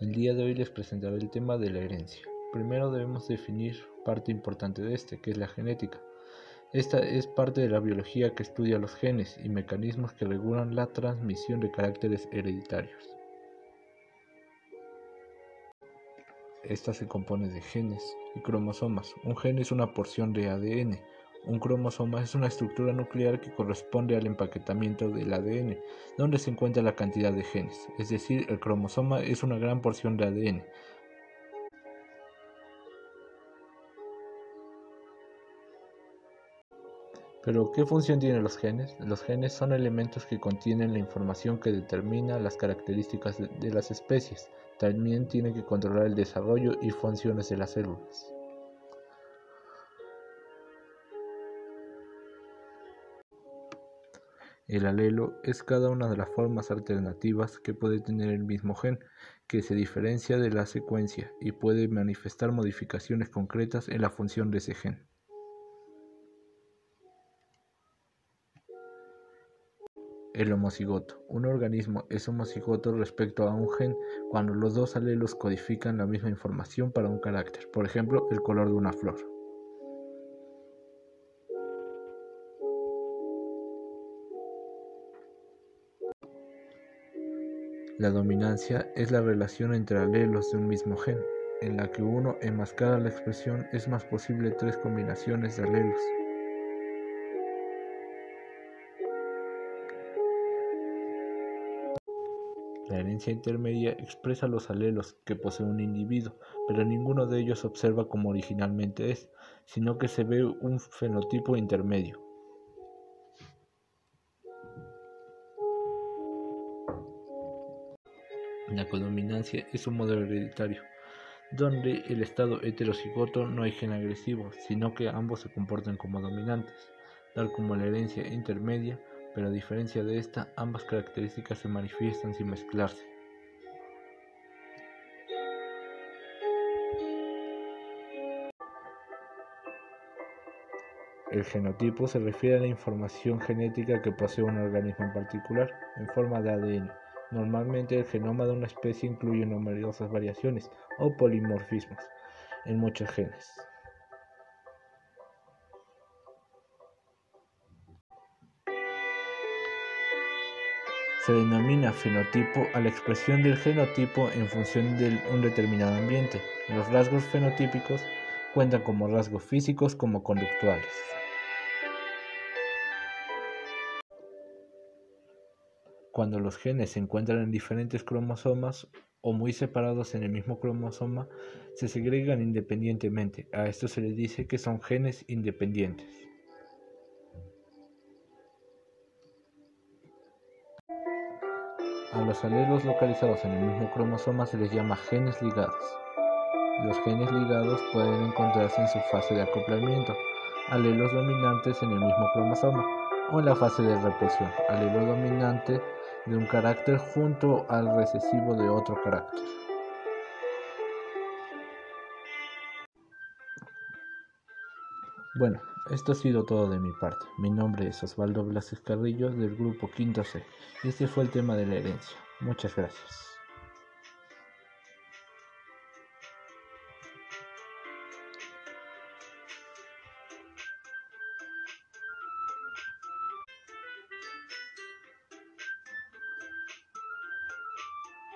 El día de hoy les presentaré el tema de la herencia. Primero debemos definir parte importante de este, que es la genética. Esta es parte de la biología que estudia los genes y mecanismos que regulan la transmisión de caracteres hereditarios. Esta se compone de genes y cromosomas. Un gen es una porción de ADN. Un cromosoma es una estructura nuclear que corresponde al empaquetamiento del ADN, donde se encuentra la cantidad de genes. Es decir, el cromosoma es una gran porción de ADN. Pero, ¿qué función tienen los genes? Los genes son elementos que contienen la información que determina las características de las especies. También tienen que controlar el desarrollo y funciones de las células. El alelo es cada una de las formas alternativas que puede tener el mismo gen, que se diferencia de la secuencia y puede manifestar modificaciones concretas en la función de ese gen. El homocigoto. Un organismo es homocigoto respecto a un gen cuando los dos alelos codifican la misma información para un carácter, por ejemplo, el color de una flor. La dominancia es la relación entre alelos de un mismo gen, en la que uno enmascara la expresión es más posible tres combinaciones de alelos. La herencia intermedia expresa los alelos que posee un individuo, pero ninguno de ellos observa como originalmente es, sino que se ve un fenotipo intermedio. La codominancia es un modelo hereditario, donde el estado heterocigoto no hay gen agresivo, sino que ambos se comportan como dominantes, tal como la herencia intermedia pero a diferencia de esta, ambas características se manifiestan sin mezclarse. El genotipo se refiere a la información genética que posee un organismo en particular, en forma de ADN. Normalmente el genoma de una especie incluye numerosas variaciones o polimorfismos en muchos genes. Se denomina fenotipo a la expresión del genotipo en función de un determinado ambiente. Los rasgos fenotípicos cuentan como rasgos físicos como conductuales. Cuando los genes se encuentran en diferentes cromosomas o muy separados en el mismo cromosoma, se segregan independientemente. A esto se le dice que son genes independientes. A los alelos localizados en el mismo cromosoma se les llama genes ligados. Los genes ligados pueden encontrarse en su fase de acoplamiento, alelos dominantes en el mismo cromosoma, o en la fase de represión, alelo dominante de un carácter junto al recesivo de otro carácter. Bueno, esto ha sido todo de mi parte. Mi nombre es Osvaldo Blas Carrillo del grupo Quinto C y este fue el tema de la herencia. Muchas gracias.